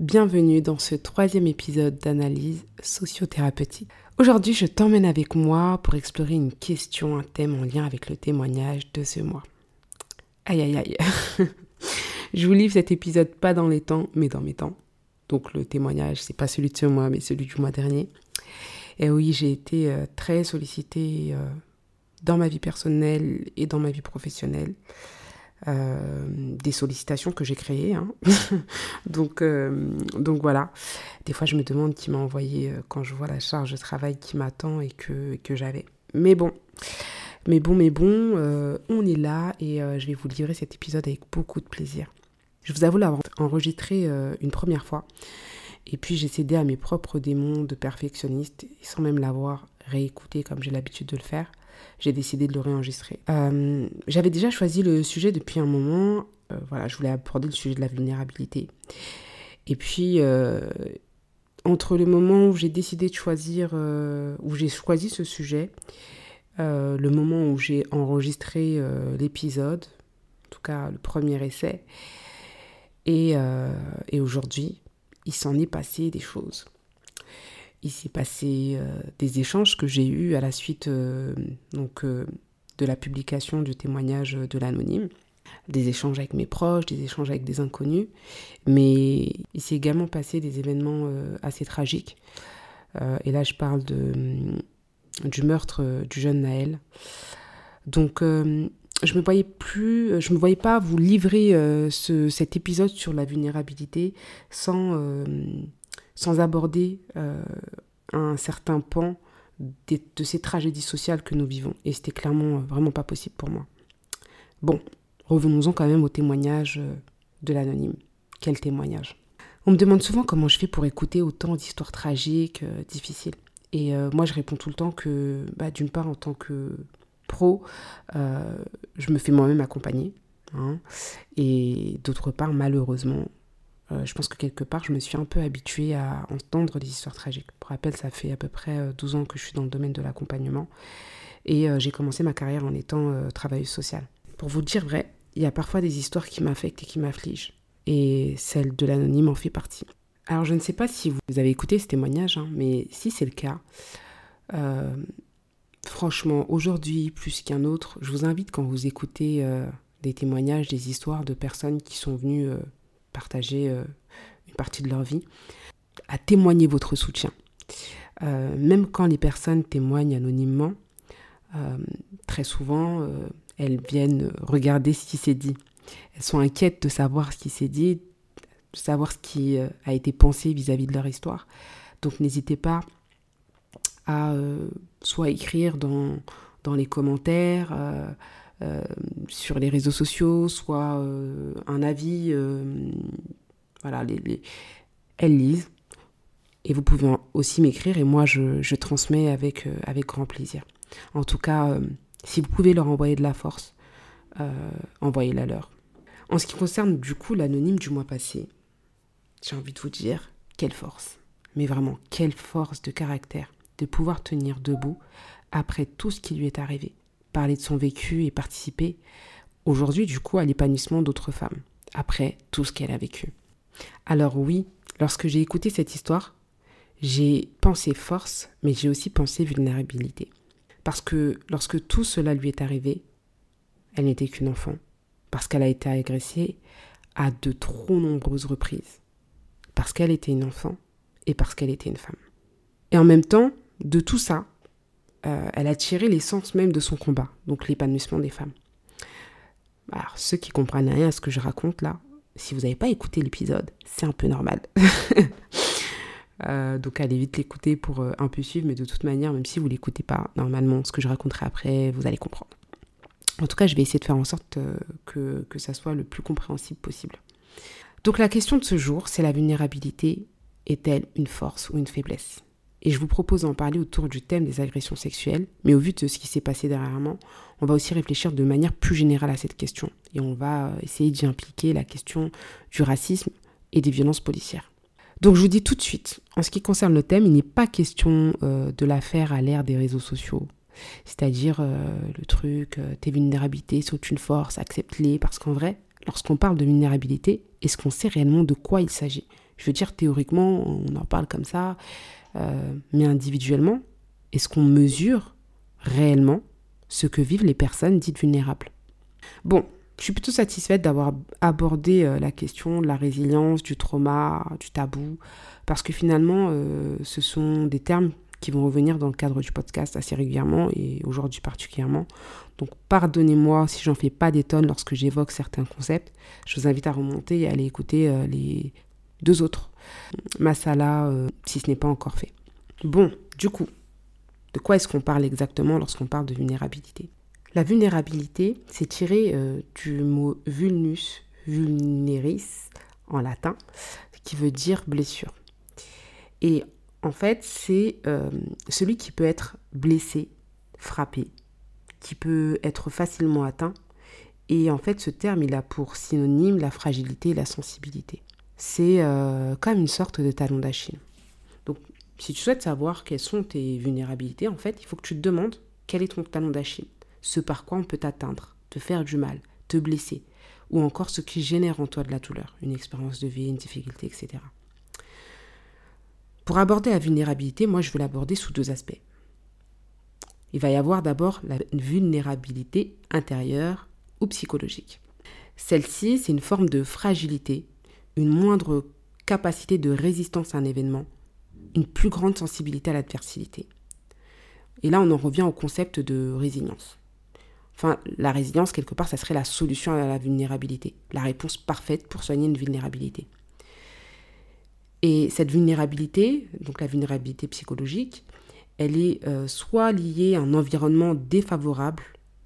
Bienvenue dans ce troisième épisode d'analyse sociothérapeutique. Aujourd'hui, je t'emmène avec moi pour explorer une question, un thème en lien avec le témoignage de ce mois. Aïe aïe aïe. je vous livre cet épisode pas dans les temps, mais dans mes temps. Donc le témoignage, c'est pas celui de ce mois, mais celui du mois dernier. Et oui, j'ai été euh, très sollicitée euh, dans ma vie personnelle et dans ma vie professionnelle. Euh, des sollicitations que j'ai créées. Hein. donc, euh, donc voilà. Des fois, je me demande qui m'a envoyé euh, quand je vois la charge de travail qui m'attend et que, que j'avais. Mais bon, mais bon, mais bon, on est là et je vais vous livrer cet épisode avec beaucoup de plaisir. Je vous avoue l'avoir enregistré une première fois. Et puis j'ai cédé à mes propres démons de perfectionniste sans même l'avoir réécouté comme j'ai l'habitude de le faire j'ai décidé de le réenregistrer. Euh, j'avais déjà choisi le sujet depuis un moment. Euh, voilà, je voulais aborder le sujet de la vulnérabilité. Et puis, euh, entre le moment où j'ai décidé de choisir, où j'ai choisi ce sujet, le moment où j'ai enregistré l'épisode, en tout cas le premier essai, et, et aujourd'hui, il s'en est passé des choses il s'est passé euh, des échanges que j'ai eus à la suite euh, donc, euh, de la publication du témoignage de l'anonyme, des échanges avec mes proches, des échanges avec des inconnus, mais il s'est également passé des événements assez tragiques. et là, je parle de, du meurtre du jeune Naël. Donc, je me me voyais pas vous livrer ce, cet épisode sur la vulnérabilité sans sans aborder euh, un certain pan de, ces tragédies sociales que nous vivons. Et c'était clairement euh, vraiment pas possible pour moi. Bon, revenons-en quand même au témoignage euh, de l'anonyme. Quel témoignage On me demande souvent comment je fais pour écouter autant d'histoires tragiques, difficiles. Et moi, je réponds tout le temps que, bah, d'une part, en tant que pro, je me fais moi-même accompagner. Hein, et d'autre part, malheureusement, euh, je pense que quelque part, je me suis un peu habituée à entendre des histoires tragiques. Pour rappel, ça fait à peu près 12 euh, ans que je suis dans le domaine de l'accompagnement. Et euh, j'ai commencé ma carrière en étant travailleuse sociale. Pour vous dire vrai, il y a parfois des histoires qui m'affectent et qui m'affligent. Et celle de l'anonyme en fait partie. Alors je ne sais pas si vous avez écouté ce témoignage, hein, mais si c'est le cas, franchement, aujourd'hui, plus qu'un autre, je vous invite quand vous écoutez des témoignages, des histoires de personnes qui sont venues partager euh, une partie de leur vie, à témoigner votre soutien. Euh, même quand les personnes témoignent anonymement, euh, très souvent, elles viennent regarder ce qui s'est dit. Elles sont inquiètes de savoir ce qui s'est dit, de savoir ce qui a été pensé vis-à-vis de leur histoire. Donc n'hésitez pas à soit écrire dans, dans les commentaires, sur les réseaux sociaux, soit euh, un avis. Euh, voilà, les, elles lisent. Et vous pouvez aussi m'écrire et moi je, transmets avec, avec grand plaisir. En tout cas, si vous pouvez leur envoyer de la force, envoyez-la leur. En ce qui concerne du coup l'anonyme du mois passé, j'ai envie de vous dire, quelle force. Mais vraiment, quelle force de caractère de pouvoir tenir debout après tout ce qui lui est arrivé parler de son vécu et participer aujourd'hui du coup à l'épanouissement d'autres femmes, après tout ce qu'elle a vécu. Alors oui, lorsque j'ai écouté cette histoire, j'ai pensé force, mais j'ai aussi pensé vulnérabilité. Parce que lorsque tout cela lui est arrivé, elle n'était qu'une enfant, parce qu'elle a été agressée à de trop nombreuses reprises, parce qu'elle était une enfant et parce qu'elle était une femme. Et en même temps, de tout ça, euh, elle a tiré l'essence même de son combat, donc l'épanouissement des femmes. Alors, ceux qui comprennent rien à ce que je raconte là, si vous n'avez pas écouté l'épisode, c'est un peu normal. Euh, donc allez vite l'écouter pour euh, un peu suivre, mais de toute manière, même si vous l'écoutez pas, normalement, ce que je raconterai après, vous allez comprendre. En tout cas, je vais essayer de faire en sorte que, que ça soit le plus compréhensible possible. Donc la question de ce jour, c'est la vulnérabilité est-elle une force ou une faiblesse? Et je vous propose d'en parler autour du thème des agressions sexuelles, mais au vu de ce qui s'est passé dernièrement, on va aussi réfléchir de manière plus générale à cette question. Et on va essayer d'y impliquer la question du racisme et des violences policières. Donc je vous dis tout de suite, en ce qui concerne le thème, il n'est pas question euh, de l'affaire à l'ère des réseaux sociaux. C'est-à-dire euh, le truc, euh, tes vulnérabilités sont une force, accepte-les, parce qu'en vrai, lorsqu'on parle de vulnérabilité, est-ce qu'on sait réellement de quoi il s'agit? Je veux dire, théoriquement, on en parle comme ça, mais individuellement, est-ce qu'on mesure réellement ce que vivent les personnes dites vulnérables? Bon, je suis plutôt satisfaite d'avoir abordé euh, la question de la résilience, du trauma, du tabou, parce que finalement, euh, ce sont des termes qui vont revenir dans le cadre du podcast assez régulièrement et aujourd'hui particulièrement. Donc pardonnez-moi si j'en fais pas des tonnes lorsque j'évoque certains concepts. Je vous invite à remonter et à aller écouter euh, les deux autres masala si ce n'est pas encore fait. Bon, du coup, de quoi est-ce qu'on parle exactement lorsqu'on parle de vulnérabilité? La vulnérabilité, c'est tiré euh, du mot vulnus, vulneris en latin, qui veut dire blessure. Et en fait, c'est euh, celui qui peut être blessé, frappé, qui peut être facilement atteint. Et en fait, ce terme, il a pour synonyme la fragilité et la sensibilité. C'est euh, comme une sorte de talon d'Achille. Donc, si tu souhaites savoir quelles sont tes vulnérabilités, en fait, il faut que tu te demandes quel est ton talon d'Achille ce par quoi on peut t'atteindre, te faire du mal, te blesser, ou encore ce qui génère en toi de la douleur, une expérience de vie, une difficulté, etc. Pour aborder la vulnérabilité, moi je veux l'aborder sous deux aspects. Il va y avoir d'abord la vulnérabilité intérieure ou psychologique. Celle-ci, c'est une forme de fragilité, une moindre capacité de résistance à un événement, une plus grande sensibilité à l'adversité. Et là, on en revient au concept de résilience. Enfin, la résilience, quelque part, ça serait la solution à la vulnérabilité, la réponse parfaite pour soigner une vulnérabilité. Et cette vulnérabilité, donc la vulnérabilité psychologique, elle est euh, soit liée à un environnement défavorable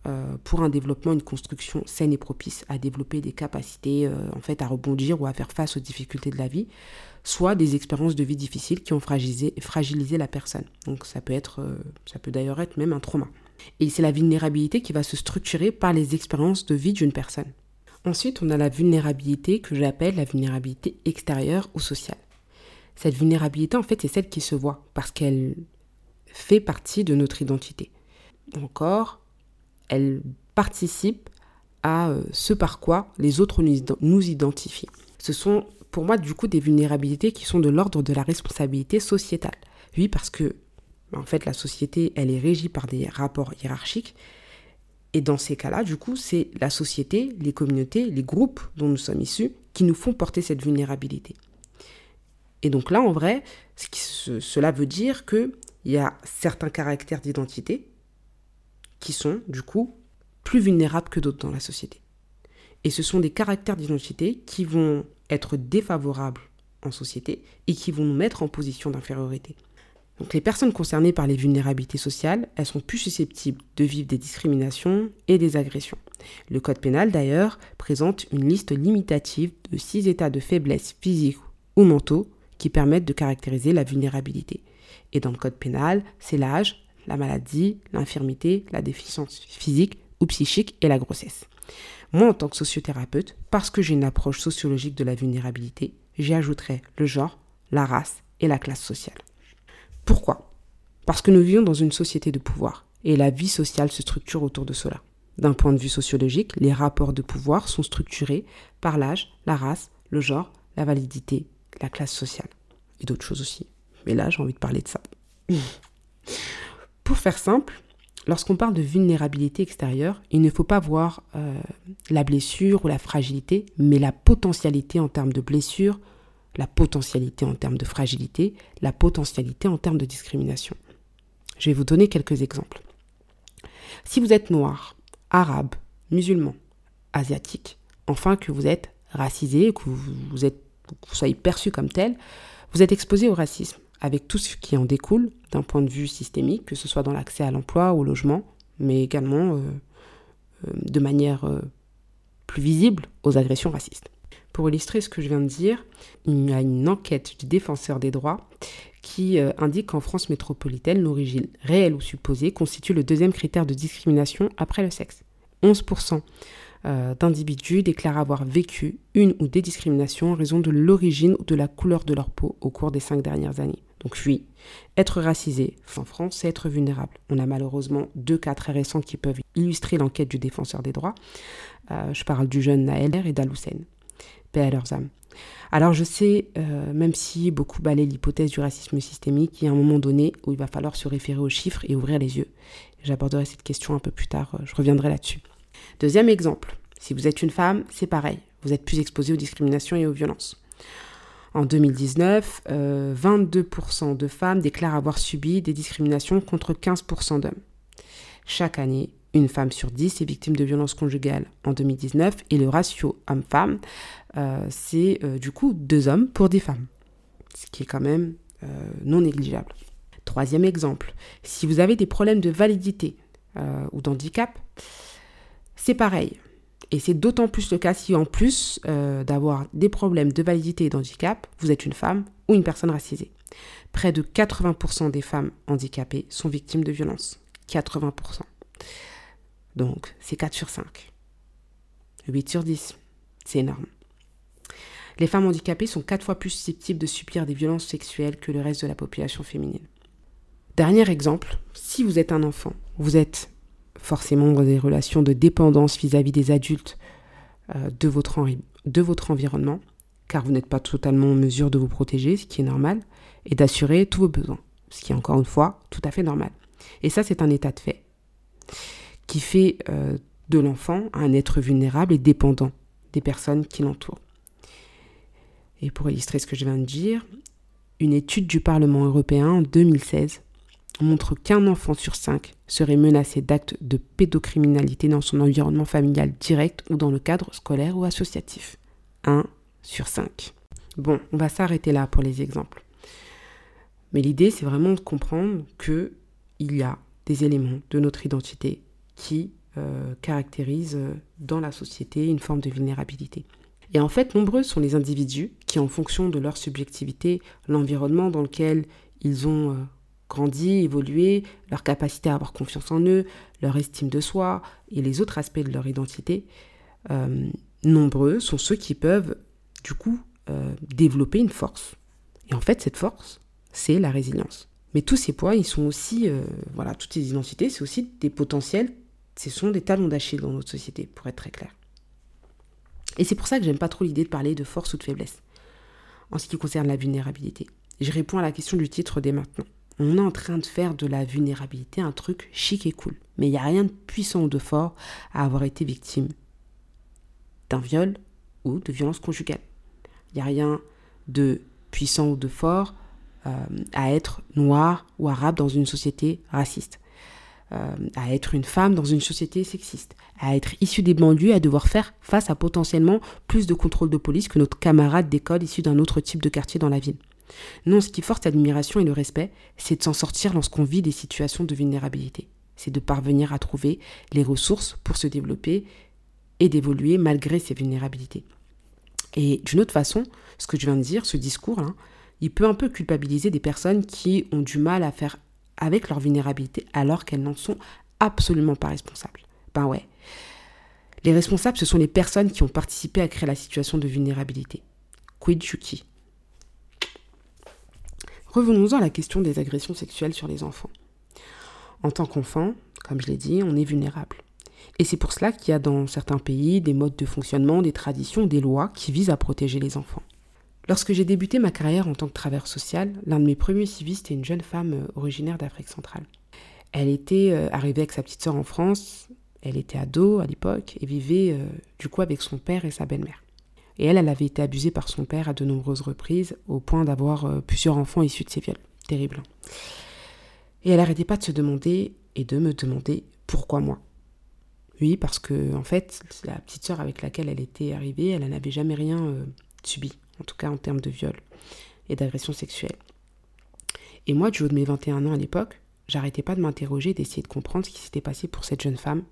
euh, pour un développement, une construction saine et propice à développer des capacités euh, en fait à rebondir ou à faire face aux difficultés de la vie, soit des expériences de vie difficiles qui ont fragilisé, la personne. Donc ça peut être, ça peut d'ailleurs être même un trauma. Et c'est la vulnérabilité qui va se structurer par les expériences de vie d'une personne. Ensuite, on a la vulnérabilité que j'appelle la vulnérabilité extérieure ou sociale. Cette vulnérabilité, en fait, c'est celle qui se voit parce qu'elle fait partie de notre identité. Encore, elle participe à euh, ce par quoi les autres nous identifient. Ce sont pour moi du coup des vulnérabilités qui sont de l'ordre de la responsabilité sociétale. Oui, parce que en fait, la société, elle est régie par des rapports hiérarchiques. Et dans ces cas-là, du coup, c'est la société, les communautés, les groupes dont nous sommes issus qui nous font porter cette vulnérabilité. Et donc là, en vrai, cela veut dire qu'il y a certains caractères d'identité qui sont, du coup, plus vulnérables que d'autres dans la société. Et ce sont des caractères d'identité qui vont être défavorables en société et qui vont nous mettre en position d'infériorité. Donc les personnes concernées par les vulnérabilités sociales, elles sont plus susceptibles de vivre des discriminations et des agressions. Le Code pénal, d'ailleurs, présente une liste limitative de six états de faiblesse physique ou mentaux qui permettent de caractériser la vulnérabilité. Et dans le Code pénal, c'est l'âge, la maladie, l'infirmité, la déficience physique ou psychique et la grossesse. Moi, en tant que sociothérapeute, parce que j'ai une approche sociologique de la vulnérabilité, j'y ajouterai le genre, la race et la classe sociale. Pourquoi? Parce que nous vivons dans une société de pouvoir, et la vie sociale se structure autour de cela. D'un point de vue sociologique, les rapports de pouvoir sont structurés par l'âge, la race, le genre, la validité, la classe sociale. Et d'autres choses aussi. Mais là, j'ai envie de parler de ça. Pour faire simple, lorsqu'on parle de vulnérabilité extérieure, il ne faut pas voir euh, la blessure ou la fragilité, mais la potentialité en termes de blessure, la potentialité en termes de fragilité, la potentialité en termes de discrimination. Je vais vous donner quelques exemples. Si vous êtes noir, arabe, musulman, asiatique, enfin que vous êtes racisé, que vous, êtes, soyez perçu comme tel, vous êtes exposé au racisme, avec tout ce qui en découle d'un point de vue systémique, que ce soit dans l'accès à l'emploi, au logement, mais également euh, de manière plus visible aux agressions racistes. Pour illustrer ce que je viens de dire, il y a une enquête du défenseur des droits qui euh, indique qu'en France métropolitaine, l'origine réelle ou supposée constitue le deuxième critère de discrimination après le sexe. 11% euh, d'individus déclarent avoir vécu une ou des discriminations en raison de l'origine ou de la couleur de leur peau au cours des cinq dernières années. Donc oui, être racisé en France, c'est être vulnérable. On a malheureusement deux cas très récents qui peuvent illustrer l'enquête du défenseur des droits. Euh, je parle du jeune Naël et d'Aloussen. Paix à leurs âmes. Alors je sais, euh, même si beaucoup balaient l'hypothèse du racisme systémique, il y a un moment donné où il va falloir se référer aux chiffres et ouvrir les yeux. J'aborderai cette question un peu plus tard, euh, je reviendrai là-dessus. Deuxième exemple, si vous êtes une femme, c'est pareil, vous êtes plus exposé aux discriminations et aux violences. En 2019, 22% de femmes déclarent avoir subi des discriminations contre 15% d'hommes. Chaque année, une femme sur 10 est victime de violences conjugales en 2019 et le ratio homme-femme, euh, c'est euh, du coup deux hommes pour 10 femmes, ce qui est quand même euh, non négligeable. Troisième exemple, si vous avez des problèmes de validité ou d'handicap, c'est pareil. Et c'est d'autant plus le cas si en plus d'avoir des problèmes de validité et d'handicap, vous êtes une femme ou une personne racisée. Près de 80% des femmes handicapées sont victimes de violences. 80%. Donc, c'est 4 sur 5. 8 sur 10. C'est énorme. Les femmes handicapées sont 4 fois plus susceptibles de subir des violences sexuelles que le reste de la population féminine. Dernier exemple, si vous êtes un enfant, vous êtes forcément dans des relations de dépendance vis-à-vis des adultes euh, de, votre environnement, car vous n'êtes pas totalement en mesure de vous protéger, ce qui est normal, et d'assurer tous vos besoins, ce qui est encore une fois tout à fait normal. Et ça, c'est un état de fait qui fait euh, de l'enfant un être vulnérable et dépendant des personnes qui l'entourent. Et pour illustrer ce que je viens de dire, une étude du Parlement européen en 2016 montre qu'un enfant sur cinq serait menacé d'actes de pédocriminalité dans son environnement familial direct ou dans le cadre scolaire ou associatif. 1 sur 5. Bon, on va s'arrêter là pour les exemples. Mais l'idée, c'est vraiment de comprendre que il y a des éléments de notre identité qui euh, caractérisent euh, dans la société une forme de vulnérabilité. Et en fait, nombreux sont les individus qui, en fonction de leur subjectivité, l'environnement dans lequel ils ont euh, grandi, évolué, leur capacité à avoir confiance en eux, leur estime de soi et les autres aspects de leur identité, nombreux sont ceux qui peuvent, du coup, développer une force. Et en fait, cette force, c'est la résilience. Mais tous ces points, ils sont aussi, voilà, toutes ces identités, c'est aussi des potentiels ce sont des talons d'Achille dans notre société, pour être très clair. Et c'est pour ça que j'aime pas trop l'idée de parler de force ou de faiblesse, en ce qui concerne la vulnérabilité. Je réponds à la question du titre dès maintenant. On est en train de faire de la vulnérabilité un truc chic et cool. Mais il n'y a rien de puissant ou de fort à avoir été victime d'un viol ou de violence conjugale. Il n'y a rien de puissant ou de fort euh, à être noir ou arabe dans une société raciste. Euh, à être une femme dans une société sexiste, à être issue des banlieues, à devoir faire face à potentiellement plus de contrôle de police que notre camarade d'école issu d'un autre type de quartier dans la ville. Non, ce qui force l'admiration et le respect, c'est de s'en sortir lorsqu'on vit des situations de vulnérabilité. C'est de parvenir à trouver les ressources pour se développer et d'évoluer malgré ces vulnérabilités. Et d'une autre façon, ce que je viens de dire, ce discours, hein, il peut un peu culpabiliser des personnes qui ont du mal à faire avec leur vulnérabilité alors qu'elles n'en sont absolument pas responsables. Ben ouais. Les responsables, ce sont les personnes qui ont participé à créer la situation de vulnérabilité. Quid Chuki. Revenons-en à la question des agressions sexuelles sur les enfants. En tant qu'enfant, comme je l'ai dit, on est vulnérable. Et c'est pour cela qu'il y a dans certains pays des modes de fonctionnement, des traditions, des lois qui visent à protéger les enfants. Lorsque j'ai débuté ma carrière en tant que travailleur social, l'un de mes premiers civistes était une jeune femme euh, originaire d'Afrique centrale. Elle était euh, arrivée avec sa petite sœur en France, elle était ado à l'époque et vivait euh, du coup avec son père et sa belle-mère. Et elle, elle avait été abusée par son père à de nombreuses reprises, au point d'avoir plusieurs enfants issus de ses viols. Terrible. Et elle n'arrêtait pas de se demander et de me demander pourquoi moi. Oui, parce que en fait, la petite sœur avec laquelle elle était arrivée, elle n'avait jamais rien subi en tout cas en termes de viol et d'agression sexuelle. Et moi, du haut de mes 21 ans à l'époque, j'arrêtais pas de m'interroger, d'essayer de comprendre ce qui s'était passé pour cette jeune femme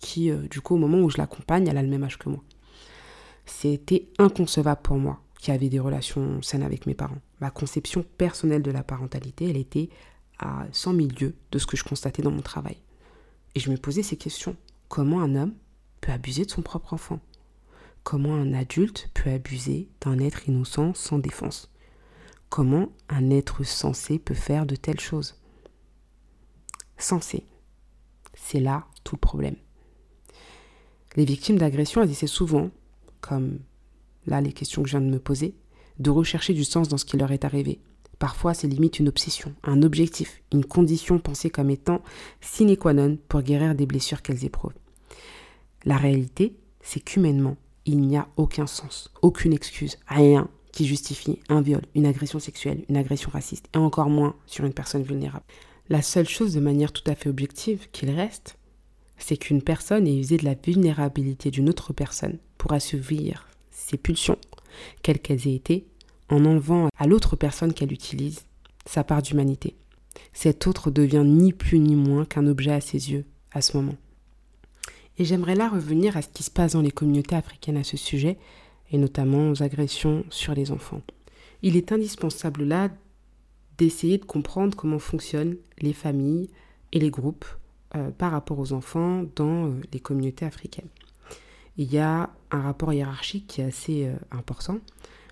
qui, du coup, au moment où je l'accompagne, elle a le même âge que moi. C'était inconcevable pour moi qui avait des relations saines avec mes parents. Ma conception personnelle de la parentalité, elle était à 100 000 lieues de ce que je constatais dans mon travail. Et je me posais ces questions. Comment un homme peut abuser de son propre enfant? Comment un adulte peut abuser d'un être innocent sans défense? Comment un être sensé peut faire de telles choses? Sensé. C'est là tout le problème. Les victimes d'agression, elles essaient souvent, comme là les questions que je viens de me poser, de rechercher du sens dans ce qui leur est arrivé. Parfois, c'est limite une obsession, un objectif, une condition pensée comme étant sine qua non pour guérir des blessures qu'elles éprouvent. La réalité, c'est qu'humainement, il n'y a aucun sens, aucune excuse, rien qui justifie un viol, une agression sexuelle, une agression raciste, et encore moins sur une personne vulnérable. La seule chose de manière tout à fait objective qu'il reste, c'est qu'une personne ait usé de la vulnérabilité d'une autre personne pour assouvir ses pulsions, quelles qu'elles aient été, en enlevant à l'autre personne qu'elle utilise sa part d'humanité. Cet autre devient ni plus ni moins qu'un objet à ses yeux à ce moment. Et j'aimerais là revenir à ce qui se passe dans les communautés africaines à ce sujet, et notamment aux agressions sur les enfants. Il est indispensable là d'essayer de comprendre comment fonctionnent les familles et les groupes euh, par rapport aux enfants dans euh, les communautés africaines. Il y a un rapport hiérarchique qui est assez euh, important,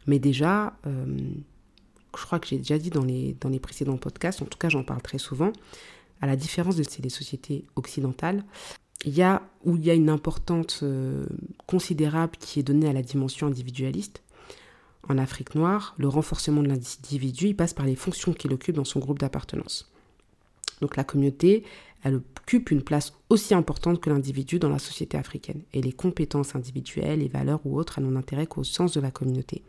mais déjà, je crois que j'ai déjà dit dans les, dans les précédents podcasts, en tout cas j'en parle très souvent, à la différence de ces sociétés occidentales, il y a où il y a une importance considérable qui est donnée à la dimension individualiste. En Afrique noire, le renforcement de l'individu, passe par les fonctions qu'il occupe dans son groupe d'appartenance. Donc la communauté, elle occupe une place aussi importante que l'individu dans la société africaine. Et les compétences individuelles, les valeurs ou autres, elles n'ont intérêt qu'au sens de la communauté.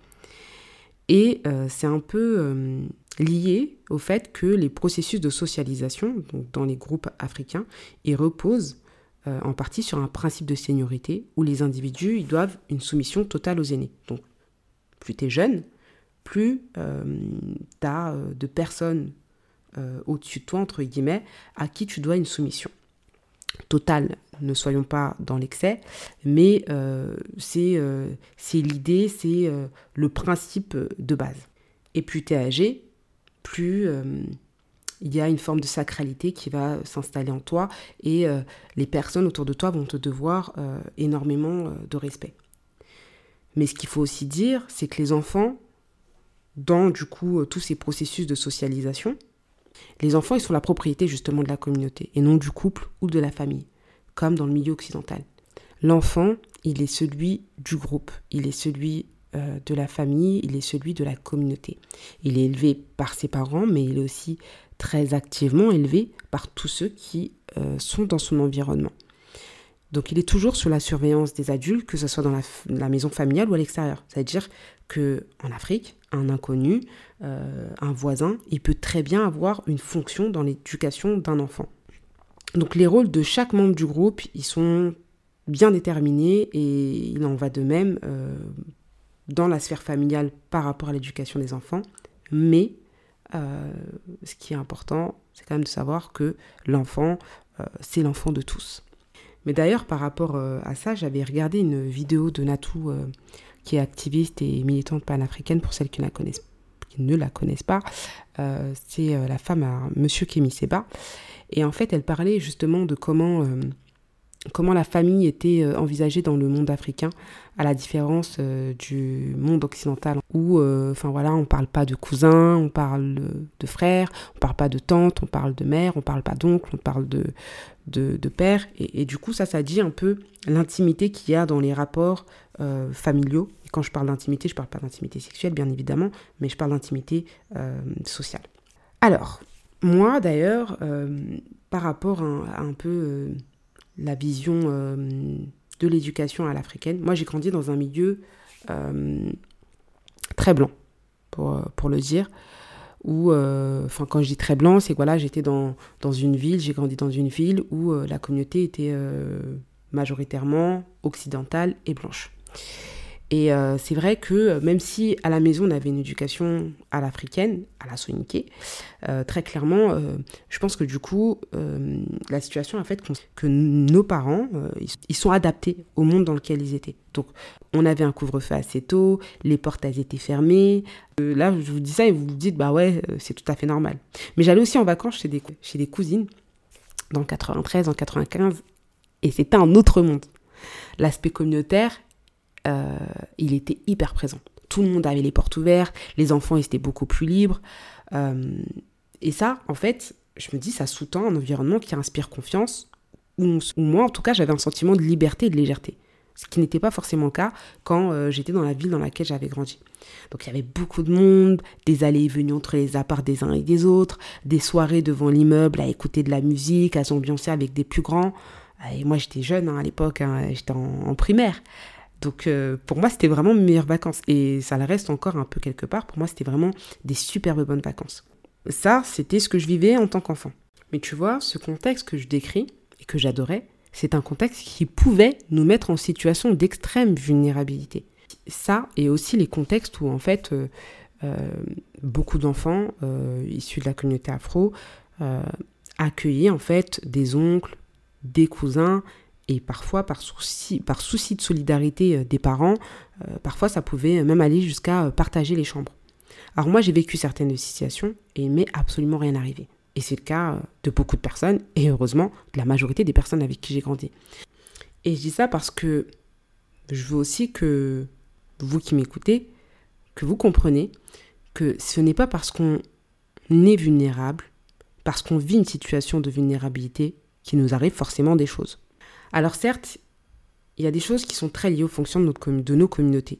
Et euh, c'est un peu euh, lié au fait que les processus de socialisation, donc dans les groupes africains, ils reposent euh, en partie sur un principe de seniorité où les individus doivent une soumission totale aux aînés. Donc, plus tu es jeune, plus tu as de personnes au-dessus de toi, entre guillemets, à qui tu dois une soumission. Totale, ne soyons pas dans l'excès, mais c'est l'idée, c'est le principe de base. Et plus tu es âgé, plus il y a une forme de sacralité qui va s'installer en toi et euh, les personnes autour de toi vont te devoir euh, énormément euh, de respect. Mais ce qu'il faut aussi dire, c'est que les enfants, dans du coup tous ces processus de socialisation, les enfants, ils sont la propriété justement de la communauté et non du couple ou de la famille, comme dans le milieu occidental. L'enfant, il est celui du groupe, il est celui de la famille, il est celui de la communauté. Il est élevé par ses parents, mais il est aussi très activement élevé par tous ceux qui euh, sont dans son environnement. Donc il est toujours sous la surveillance des adultes, que ce soit dans la, maison familiale ou à l'extérieur. C'est-à-dire que en Afrique, un inconnu, euh, un voisin, il peut très bien avoir une fonction dans l'éducation d'un enfant. Donc les rôles de chaque membre du groupe, ils sont bien déterminés et il en va de même euh, dans la sphère familiale par rapport à l'éducation des enfants. Mais euh, ce qui est important, c'est quand même de savoir que l'enfant, c'est l'enfant de tous. Mais d'ailleurs, par rapport à ça, j'avais regardé une vidéo de Natou, qui est activiste et militante panafricaine, pour celles qui, ne la connaissent pas. c'est la femme à Monsieur Kémy Seba. Et en fait, elle parlait justement de comment comment la famille était euh, envisagée dans le monde africain, à la différence euh, du monde occidental, où, euh, enfin on parle pas de cousins, on parle de frères, on parle pas de tantes, on parle de mère, on parle pas d'oncle, on parle de, de, père, et, du coup ça, ça dit un peu l'intimité qu'il y a dans les rapports familiaux. Et quand je parle d'intimité, je parle pas d'intimité sexuelle, bien évidemment, mais je parle d'intimité sociale. Alors, moi d'ailleurs, par rapport à un peu la vision euh, de l'éducation à l'africaine. Moi, j'ai grandi dans un milieu euh, très blanc, euh, pour le dire. Où, enfin, quand je dis très blanc, c'est que voilà, j'étais dans, dans une ville, j'ai grandi dans une ville où la communauté était majoritairement occidentale et blanche. Et euh, c'est vrai que euh, même si à la maison on avait une éducation à l'africaine, à la soninké, euh, très clairement, je pense que du coup, la situation a fait que nos parents, ils sont adaptés au monde dans lequel ils étaient. Donc, on avait un couvre-feu assez tôt, les portes elles étaient fermées. là, je vous dis ça et vous vous dites, bah ouais, c'est tout à fait normal. Mais j'allais aussi en vacances chez des, chez des cousines, dans le 93, en 95, et c'était un autre monde. L'aspect communautaire, euh, il était hyper présent. Tout le monde avait les portes ouvertes, les enfants étaient beaucoup plus libres. Euh, et ça, en fait, je me dis, ça sous-tend un environnement qui inspire confiance, ou moi, en tout cas, j'avais un sentiment de liberté et de légèreté. Ce qui n'était pas forcément le cas quand euh, j'étais dans la ville dans laquelle j'avais grandi. Donc il y avait beaucoup de monde, des allées et venues entre les apparts des uns et des autres, des soirées devant l'immeuble à écouter de la musique, à s'ambiancer avec des plus grands. Et moi j'étais jeune hein, à l'époque, hein, j'étais en, primaire. Donc euh, pour moi, c'était vraiment mes meilleures vacances. Et ça le reste encore un peu quelque part. Pour moi, c'était vraiment des superbes bonnes vacances. Ça, c'était ce que je vivais en tant qu'enfant. Mais tu vois, ce contexte que je décris et que j'adorais, c'est un contexte qui pouvait nous mettre en situation d'extrême vulnérabilité. Ça et aussi les contextes où en fait euh, euh, beaucoup d'enfants issus de la communauté afro accueillaient en fait des oncles, des cousins et parfois, par souci, de solidarité euh, des parents, euh, parfois ça pouvait même aller jusqu'à euh, partager les chambres. Alors moi, j'ai vécu certaines situations et il m'est absolument rien arrivé. Et c'est le cas de beaucoup de personnes, et heureusement, de la majorité des personnes avec qui j'ai grandi. Et je dis ça parce que je veux aussi que vous qui m'écoutez, que vous compreniez que ce n'est pas parce qu'on est vulnérable, parce qu'on vit une situation de vulnérabilité, qu'il nous arrive forcément des choses. Alors certes, il y a des choses qui sont très liées aux fonctions de, nos communautés.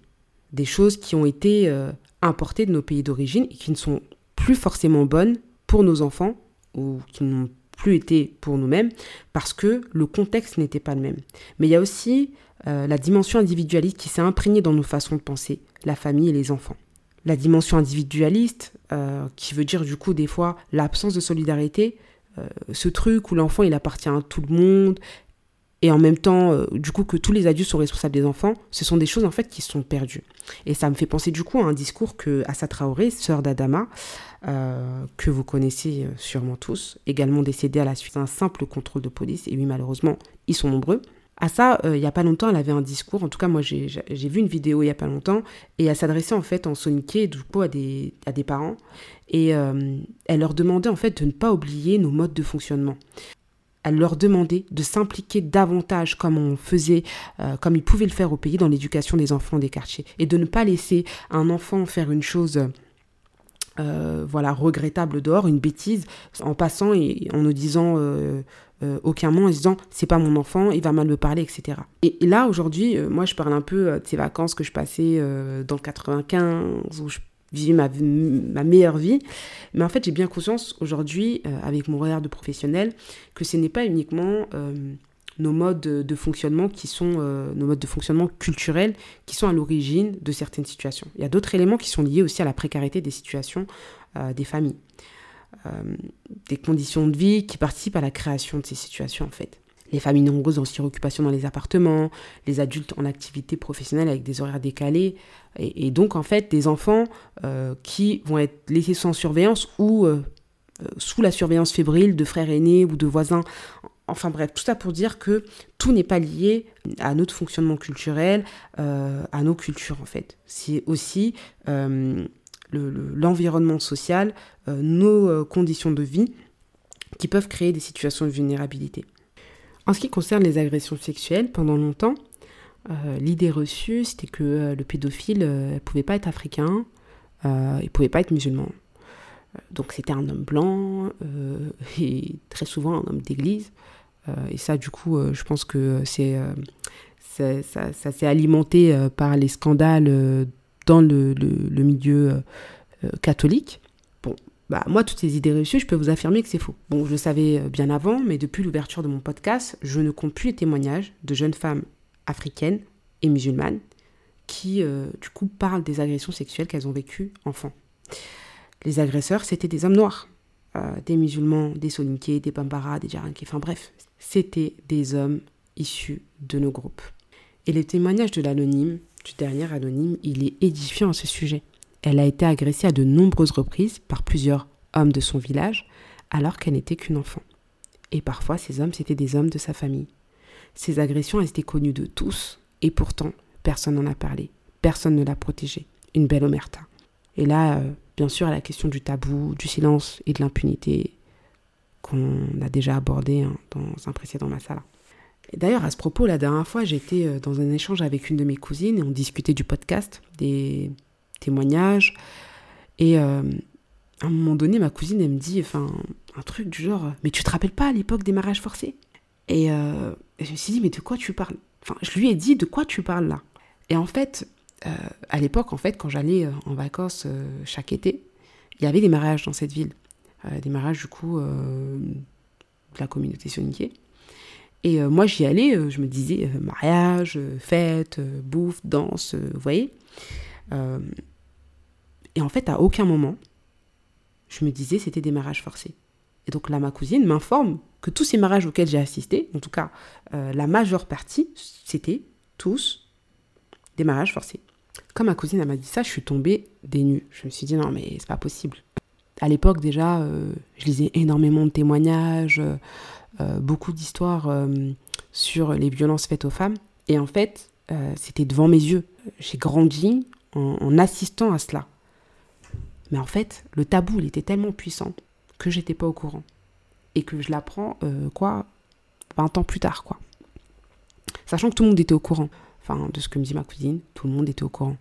Des choses qui ont été euh, importées de nos pays d'origine et qui ne sont plus forcément bonnes pour nos enfants ou qui n'ont plus été pour nous-mêmes parce que le contexte n'était pas le même. Mais il y a aussi euh, la dimension individualiste qui s'est imprégnée dans nos façons de penser, la famille et les enfants. La dimension individualiste, euh, qui veut dire du coup des fois l'absence de solidarité, ce truc où l'enfant il appartient à tout le monde, et en même temps, euh, du coup, que tous les adultes sont responsables des enfants, ce sont des choses en fait qui sont perdues. Et ça me fait penser du coup à un discours que Assa Traoré, sœur d'Adama, euh, que vous connaissez euh, sûrement tous, également décédée à la suite d'un simple contrôle de police, et oui, malheureusement, ils sont nombreux. Ça, il n'y a pas longtemps, elle avait un discours, en tout cas moi j'ai vu une vidéo il n'y a pas longtemps, et elle s'adressait en fait en soniqué du coup à des, à des parents, et elle leur demandait en fait de ne pas oublier nos modes de fonctionnement leur demandait de s'impliquer davantage comme on faisait, euh, comme ils pouvaient le faire au pays dans l'éducation des enfants des quartiers et de ne pas laisser un enfant faire une chose euh, voilà regrettable dehors, une bêtise en passant et en ne disant euh, aucun mot, en se disant c'est pas mon enfant, il va mal me parler, etc. Et, là aujourd'hui, moi je parle un peu de ces vacances que je passais dans le 95 où je ma, ma, meilleure vie. Mais en fait, j'ai bien conscience aujourd'hui, euh, avec mon regard de professionnel, que ce n'est pas uniquement euh, nos modes de, fonctionnement qui sont euh, nos modes de fonctionnement culturels qui sont à l'origine de certaines situations. Il y a d'autres éléments qui sont liés aussi à la précarité des situations des familles. des conditions de vie qui participent à la création de ces situations en fait les familles nombreuses en suroccupation dans les appartements, les adultes en activité professionnelle avec des horaires décalés, et, donc en fait des enfants euh, qui vont être laissés sans surveillance ou euh, euh, sous la surveillance fébrile de frères aînés ou de voisins. Enfin bref, tout ça pour dire que tout n'est pas lié à notre fonctionnement culturel, à nos cultures en fait. C'est aussi l'environnement social, nos conditions de vie qui peuvent créer des situations de vulnérabilité. En ce qui concerne les agressions sexuelles, pendant longtemps, euh, l'idée reçue, c'était que euh, le pédophile ne euh, pouvait pas être africain, il ne pouvait pas être musulman. Donc c'était un homme blanc et très souvent un homme d'église. et ça, du coup, je pense que c'est ça, s'est alimenté par les scandales dans le milieu catholique. Bah, moi, toutes ces idées reçues, je peux vous affirmer que c'est faux. Bon, je le savais euh, bien avant, mais depuis l'ouverture de mon podcast, je ne compte plus les témoignages de jeunes femmes africaines et musulmanes qui, euh, du coup, parlent des agressions sexuelles qu'elles ont vécues enfant. Les agresseurs, c'était des hommes noirs, euh, des musulmans, des soninké, des bambara, des djaranké, enfin bref, c'était des hommes issus de nos groupes. Et les témoignages de l'anonyme du dernier anonyme, il est édifiant à ce sujet. Elle a été agressée à de nombreuses reprises par plusieurs hommes de son village, alors qu'elle n'était qu'une enfant. Et parfois, ces hommes, c'étaient des hommes de sa famille. Ces agressions étaient connues de tous, et pourtant, personne n'en a parlé. Personne ne l'a protégée. Une belle omerta. Et là, euh, bien sûr, la question du tabou, du silence et de l'impunité qu'on a déjà abordé hein, dans un précédent masala. D'ailleurs, à ce propos, la dernière fois, j'étais euh, dans un échange avec une de mes cousines et on discutait du podcast, des témoignages. Et euh, à un moment donné, ma cousine, elle me dit enfin, un truc du genre Mais tu te rappelles pas à l'époque des mariages forcés? Et, je me suis dit Mais de quoi tu parles? Enfin, je lui ai dit De quoi tu parles là? Et en fait, euh, à l'époque, en fait, quand j'allais euh, en vacances euh, chaque été, il y avait des mariages dans cette ville. des mariages, du coup, de la communauté soniquée. Et moi, j'y allais, je me disais mariage, fête, bouffe, danse, vous voyez. Et en fait, à aucun moment, je me disais c'était des mariages forcés. Et donc là, ma cousine m'informe que tous ces mariages auxquels j'ai assisté, en tout cas la majeure partie, c'était tous des mariages forcés. Quand ma cousine m'a dit ça, je suis tombée des nues. Je me suis dit non mais c'est pas possible. À l'époque déjà, euh, je lisais énormément de témoignages, euh, euh, beaucoup d'histoires sur les violences faites aux femmes. Et en fait, c'était devant mes yeux. J'ai grandi en, assistant à cela. Mais en fait, le tabou, il était tellement puissant que j'étais pas au courant. Et que je l'apprends, quoi, 20 ans plus tard, quoi. Sachant que tout le monde était au courant enfin de ce que me dit ma cousine, tout le monde était au courant.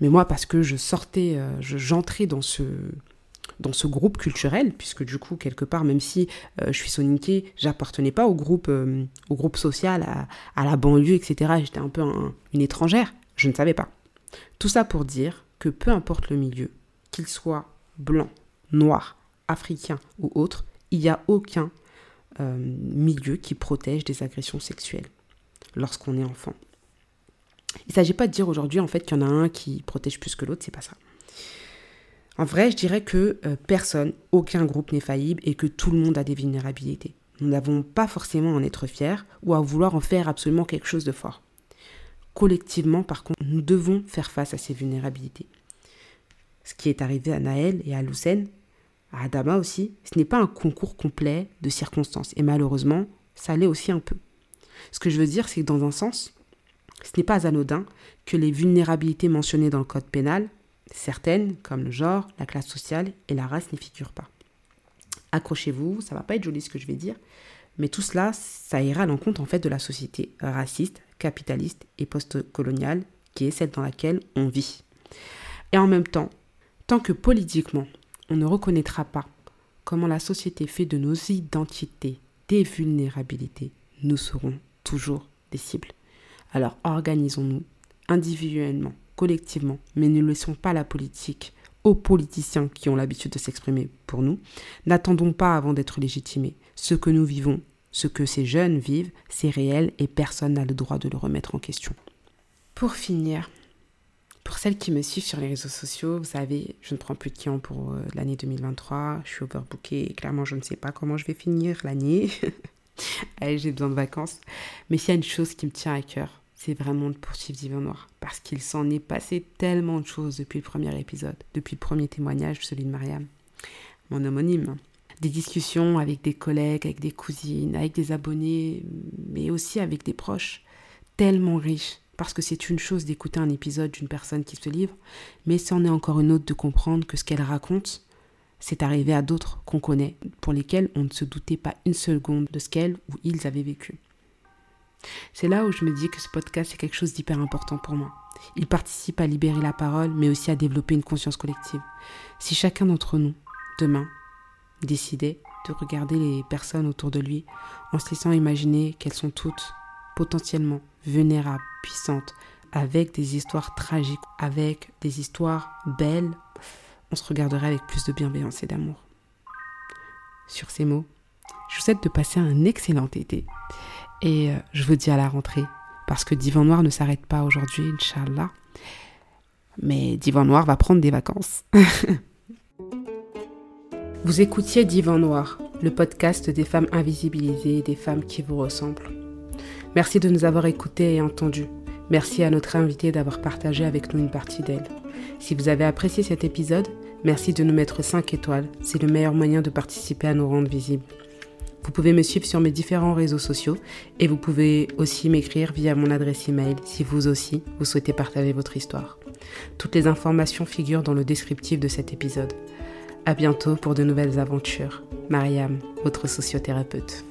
Mais moi, parce que je sortais, euh, j'entrais dans ce, groupe culturel, puisque du coup, quelque part, même si euh, je suis soniquée, j'appartenais pas au groupe, euh, au groupe social, à, la banlieue, etc. J'étais un peu une étrangère, je ne savais pas. Tout ça pour dire que peu importe le milieu, qu'il soit blanc, noir, africain ou autre, il n'y a aucun milieu qui protège des agressions sexuelles lorsqu'on est enfant. Il ne s'agit pas de dire aujourd'hui en fait qu'il y en a un qui protège plus que l'autre, c'est pas ça. En vrai, je dirais que euh, personne, aucun groupe n'est faillible et que tout le monde a des vulnérabilités. Nous n'avons pas forcément à en être fiers ou à vouloir en faire absolument quelque chose de fort. Collectivement, par contre, nous devons faire face à ces vulnérabilités. Ce qui est arrivé à Naël et à Lucène, à Adama aussi, ce n'est pas un concours complet de circonstances. Et malheureusement, ça l'est aussi un peu. Ce que je veux dire, c'est que dans un sens, ce n'est pas anodin que les vulnérabilités mentionnées dans le code pénal, certaines, comme le genre, la classe sociale et la race, n'y figurent pas. Accrochez-vous, ça va pas être joli ce que je vais dire, mais tout cela, ça ira à l'encontre en fait de la société raciste, capitaliste et post-coloniale qui est celle dans laquelle on vit. Et en même temps, tant que politiquement, on ne reconnaîtra pas comment la société fait de nos identités des vulnérabilités, nous serons toujours des cibles. Alors organisons-nous individuellement, collectivement, mais ne laissons pas la politique aux politiciens qui ont l'habitude de s'exprimer pour nous. N'attendons pas avant d'être légitimés. Ce que nous vivons, ce que ces jeunes vivent, c'est réel et personne n'a le droit de le remettre en question. Pour finir, pour celles qui me suivent sur les réseaux sociaux, vous savez, je ne prends plus de clients pour euh, l'année 2023. Je suis overbookée et clairement, je ne sais pas comment je vais finir l'année. Allez, j'ai besoin de vacances. Mais s'il y a une chose qui me tient à cœur, c'est vraiment de poursuivre Divan Noir. Parce qu'il s'en est passé tellement de choses depuis le premier épisode, depuis le premier témoignage, celui de Mariam, mon homonyme. Des discussions avec des collègues, avec des cousines, avec des abonnés, mais aussi avec des proches, tellement riches. Parce que c'est une chose d'écouter un épisode d'une personne qui se livre, mais c'en est encore une autre de comprendre que ce qu'elle raconte, c'est arrivé à d'autres qu'on connaît, pour lesquels on ne se doutait pas une seconde de ce qu'elles ou ils avaient vécu. C'est là où je me dis que ce podcast est quelque chose d'hyper important pour moi. Il participe à libérer la parole, mais aussi à développer une conscience collective. Si chacun d'entre nous, demain, décidait de regarder les personnes autour de lui en se laissant imaginer qu'elles sont toutes potentiellement vulnérables, puissantes, avec des histoires tragiques, avec des histoires belles, on se regarderait avec plus de bienveillance et d'amour. Sur ces mots, je vous souhaite de passer un excellent été et euh, je vous dis à la rentrée parce que Divan Noir ne s'arrête pas aujourd'hui, Inch'Allah. Mais Divan Noir va prendre des vacances. vous écoutiez Divan Noir, le podcast des femmes invisibilisées des femmes qui vous ressemblent. Merci de nous avoir écoutés et entendus. Merci à notre invité d'avoir partagé avec nous une partie d'elle. Si vous avez apprécié cet épisode, merci de nous mettre 5 étoiles. C'est le meilleur moyen de participer à nous rendre visibles. Vous pouvez me suivre sur mes différents réseaux sociaux et vous pouvez aussi m'écrire via mon adresse email si vous aussi vous souhaitez partager votre histoire. Toutes les informations figurent dans le descriptif de cet épisode. À bientôt pour de nouvelles aventures. Mariam, votre sociothérapeute.